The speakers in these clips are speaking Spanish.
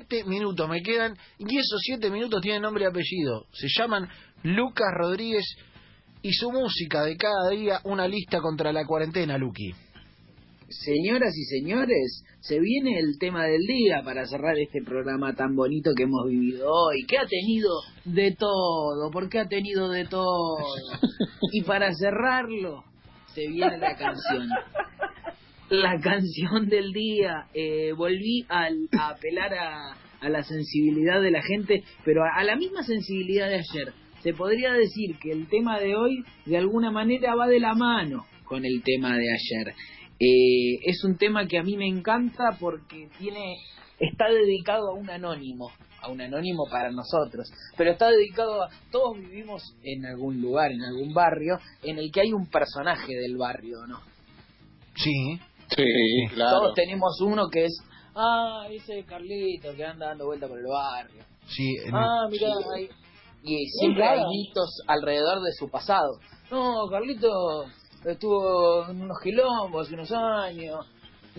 siete minutos me quedan y esos siete minutos tienen nombre y apellido. Se llaman Lucas Rodríguez y su música de cada día, una lista contra la cuarentena, Luqui. Señoras y señores, se viene el tema del día para cerrar este programa tan bonito que hemos vivido hoy, que ha tenido de todo, porque ha tenido de todo. Y para cerrarlo, se viene la canción. La canción del día. Eh, volví al, a apelar a, a la sensibilidad de la gente, pero a, la misma sensibilidad de ayer. Se podría decir que el tema de hoy, de alguna manera, va de la mano con el tema de ayer. Eh, es un tema que a mí me encanta porque tiene está dedicado a un anónimo, a un anónimo para nosotros, pero está dedicado a todos vivimos en algún lugar, en algún barrio en el que hay un personaje del barrio, ¿no? Sí. Sí, claro. Todos tenemos uno que es, ah, ese Carlito que anda dando vuelta por el barrio. Sí, en- Ah, mira, ahí. y siempre hay mitos alrededor de su pasado. No, Carlito estuvo en unos quilombos hace unos años.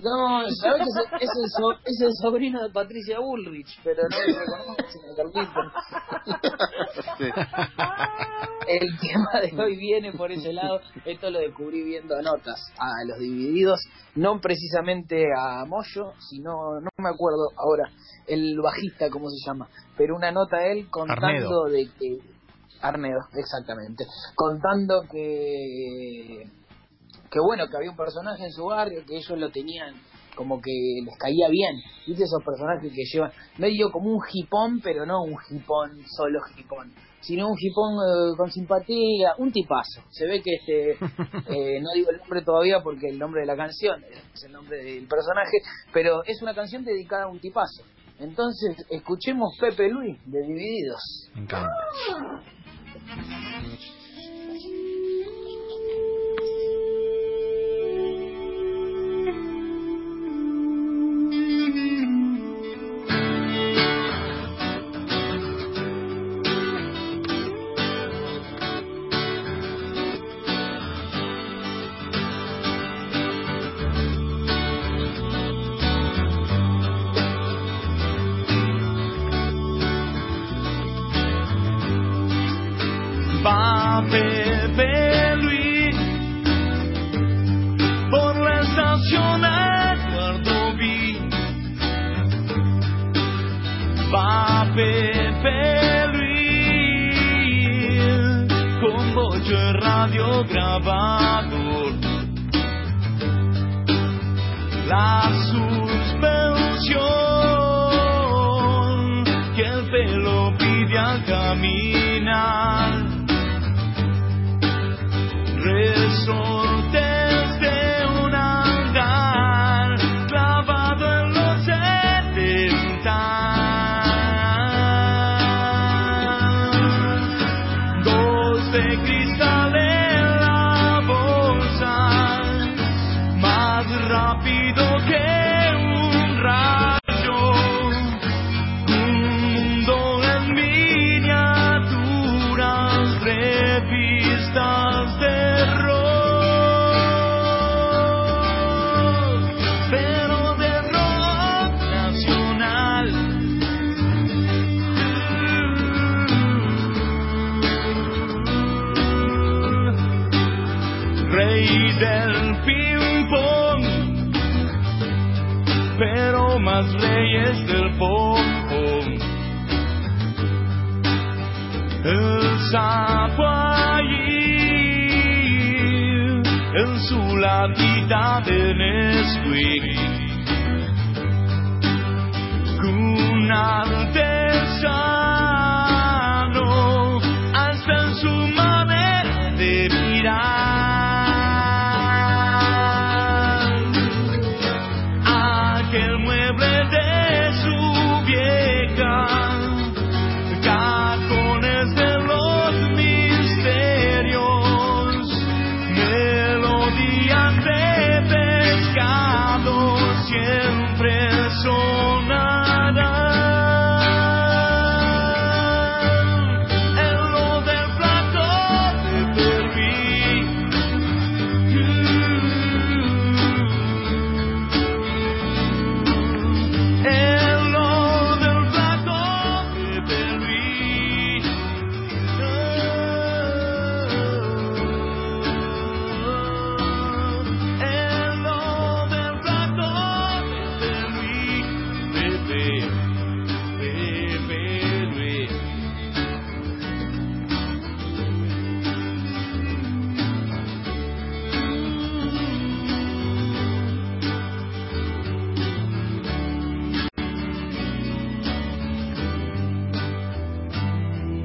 No, sabes que es, el so- es el sobrino de Patricia Bullrich, pero no lo reconocen a Carlito. Sí. El tema de hoy viene por ese lado. Esto lo descubrí viendo notas a los divididos, no precisamente a Moyo, sino, no me acuerdo ahora, el bajista, ¿cómo se llama? Pero una nota de él contando Arnedo. de que. Arnedo, exactamente. Contando que. Que bueno, que había un personaje en su barrio que ellos lo tenían como que les caía bien. ¿Viste esos personajes que llevan medio como un hipón, pero no un hipón, solo hipón, sino un hipón eh, con simpatía, un tipazo. Se ve que este, eh, no digo el nombre todavía porque el nombre de la canción es el nombre del personaje, pero es una canción dedicada a un tipazo. Entonces, escuchemos Pepe Luis de Divididos. Me encanta. Y radio grabador. La suspensión que el pelo pide al caminar más reyes del pom El sapo allí en su latita de Nesquik